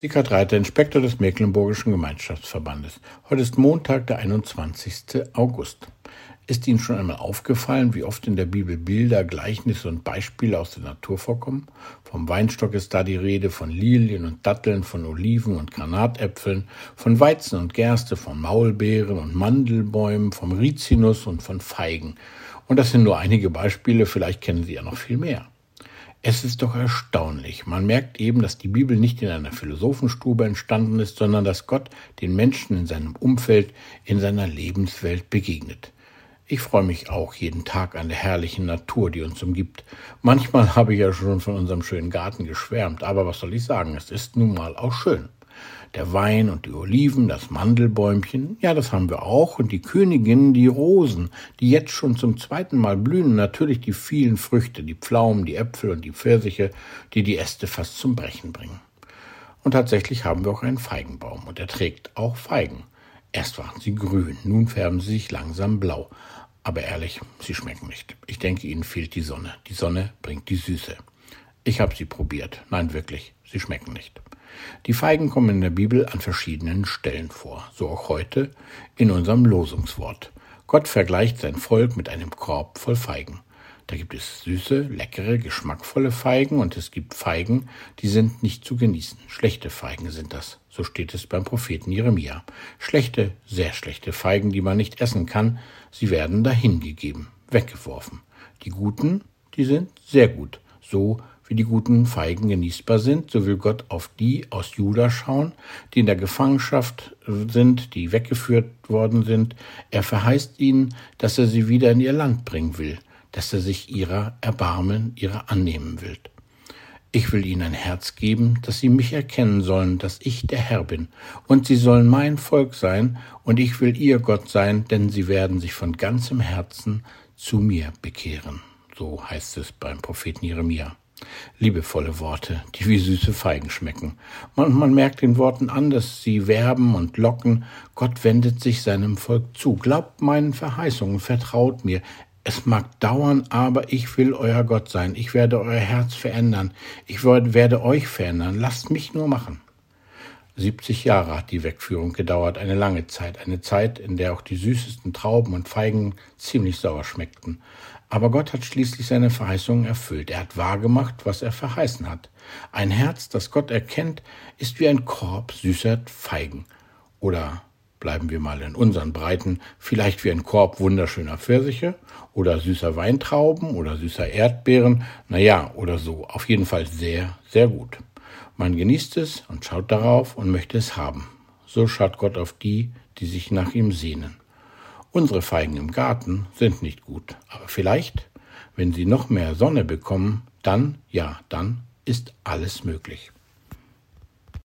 Eckhard Reiter, Inspektor des Mecklenburgischen Gemeinschaftsverbandes. Heute ist Montag, der 21. August. Ist Ihnen schon einmal aufgefallen, wie oft in der Bibel Bilder, Gleichnisse und Beispiele aus der Natur vorkommen? Vom Weinstock ist da die Rede, von Lilien und Datteln, von Oliven und Granatäpfeln, von Weizen und Gerste, von Maulbeeren und Mandelbäumen, vom Rizinus und von Feigen. Und das sind nur einige Beispiele, vielleicht kennen Sie ja noch viel mehr. Es ist doch erstaunlich. Man merkt eben, dass die Bibel nicht in einer Philosophenstube entstanden ist, sondern dass Gott den Menschen in seinem Umfeld, in seiner Lebenswelt begegnet. Ich freue mich auch jeden Tag an der herrlichen Natur, die uns umgibt. Manchmal habe ich ja schon von unserem schönen Garten geschwärmt, aber was soll ich sagen, es ist nun mal auch schön der Wein und die Oliven, das Mandelbäumchen, ja, das haben wir auch, und die Königin, die Rosen, die jetzt schon zum zweiten Mal blühen, natürlich die vielen Früchte, die Pflaumen, die Äpfel und die Pfirsiche, die die Äste fast zum Brechen bringen. Und tatsächlich haben wir auch einen Feigenbaum, und er trägt auch Feigen. Erst waren sie grün, nun färben sie sich langsam blau. Aber ehrlich, sie schmecken nicht. Ich denke, ihnen fehlt die Sonne. Die Sonne bringt die Süße. Ich habe sie probiert. Nein, wirklich, sie schmecken nicht. Die Feigen kommen in der Bibel an verschiedenen Stellen vor, so auch heute in unserem Losungswort. Gott vergleicht sein Volk mit einem Korb voll Feigen. Da gibt es süße, leckere, geschmackvolle Feigen und es gibt Feigen, die sind nicht zu genießen. Schlechte Feigen sind das. So steht es beim Propheten Jeremia. Schlechte, sehr schlechte Feigen, die man nicht essen kann, sie werden dahingegeben, weggeworfen. Die guten, die sind sehr gut, so wie die guten Feigen genießbar sind, so will Gott auf die aus Juda schauen, die in der Gefangenschaft sind, die weggeführt worden sind. Er verheißt ihnen, dass er sie wieder in ihr Land bringen will, dass er sich ihrer erbarmen, ihrer annehmen will. Ich will ihnen ein Herz geben, dass sie mich erkennen sollen, dass ich der Herr bin, und sie sollen mein Volk sein, und ich will ihr Gott sein, denn sie werden sich von ganzem Herzen zu mir bekehren. So heißt es beim Propheten Jeremia. Liebevolle Worte, die wie süße Feigen schmecken. Und man merkt den Worten an, dass sie werben und locken. Gott wendet sich seinem Volk zu. Glaubt meinen Verheißungen, vertraut mir. Es mag dauern, aber ich will euer Gott sein. Ich werde euer Herz verändern. Ich werde euch verändern. Lasst mich nur machen. 70 Jahre hat die Wegführung gedauert, eine lange Zeit, eine Zeit, in der auch die süßesten Trauben und Feigen ziemlich sauer schmeckten. Aber Gott hat schließlich seine Verheißungen erfüllt. Er hat wahrgemacht, was er verheißen hat. Ein Herz, das Gott erkennt, ist wie ein Korb süßer Feigen. Oder bleiben wir mal in unseren Breiten, vielleicht wie ein Korb wunderschöner Pfirsiche oder süßer Weintrauben oder süßer Erdbeeren, naja, oder so. Auf jeden Fall sehr, sehr gut. Man genießt es und schaut darauf und möchte es haben. So schaut Gott auf die, die sich nach ihm sehnen. Unsere Feigen im Garten sind nicht gut, aber vielleicht, wenn sie noch mehr Sonne bekommen, dann, ja, dann ist alles möglich.